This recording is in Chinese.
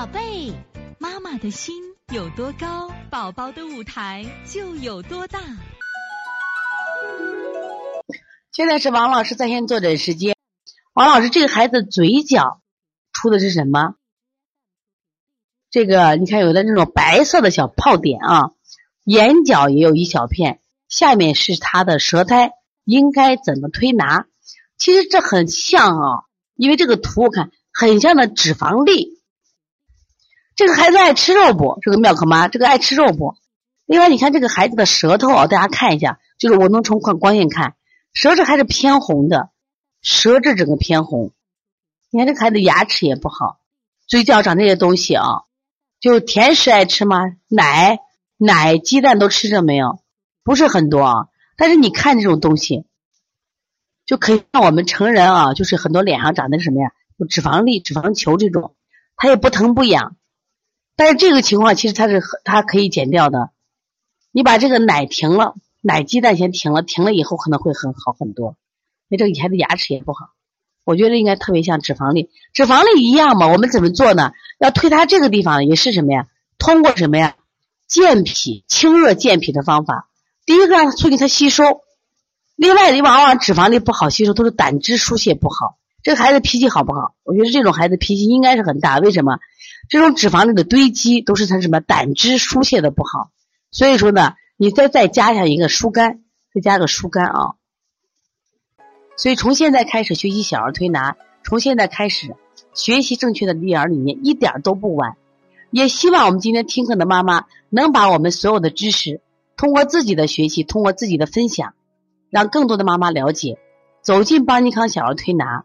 宝贝，妈妈的心有多高，宝宝的舞台就有多大。现在是王老师在线坐诊时间。王老师，这个孩子嘴角出的是什么？这个你看，有的那种白色的小泡点啊，眼角也有一小片，下面是他的舌苔，应该怎么推拿？其实这很像啊，因为这个图我看很像的脂肪粒。这个孩子爱吃肉不？这个妙可妈，这个爱吃肉不？另外，你看这个孩子的舌头啊，大家看一下，就是我能从光光线看，舌质还是偏红的，舌质整个偏红。你看这孩子牙齿也不好，嘴角长这些东西啊。就甜食爱吃吗？奶、奶、鸡蛋都吃着没有？不是很多啊。但是你看这种东西，就可以让我们成人啊，就是很多脸上长的什么呀？有脂肪粒、脂肪球这种，它也不疼不痒。但是这个情况其实它是它可以减掉的。你把这个奶停了，奶鸡蛋先停了，停了以后可能会很好很多。因为这个孩子牙齿也不好。我觉得应该特别像脂肪粒，脂肪粒一样嘛。我们怎么做呢？要推它这个地方也是什么呀？通过什么呀？健脾、清热健脾的方法。第一个让它促进它吸收，另外你往往脂肪粒不好吸收，都是胆汁疏泄不好。这个孩子脾气好不好？我觉得这种孩子脾气应该是很大。为什么？这种脂肪粒的堆积都是他什么胆汁疏泄的不好。所以说呢，你再再加上一个疏肝，再加个疏肝啊。所以从现在开始学习小儿推拿，从现在开始学习正确的育儿理念，一点都不晚。也希望我们今天听课的妈妈能把我们所有的知识，通过自己的学习，通过自己的分享，让更多的妈妈了解，走进邦尼康小儿推拿，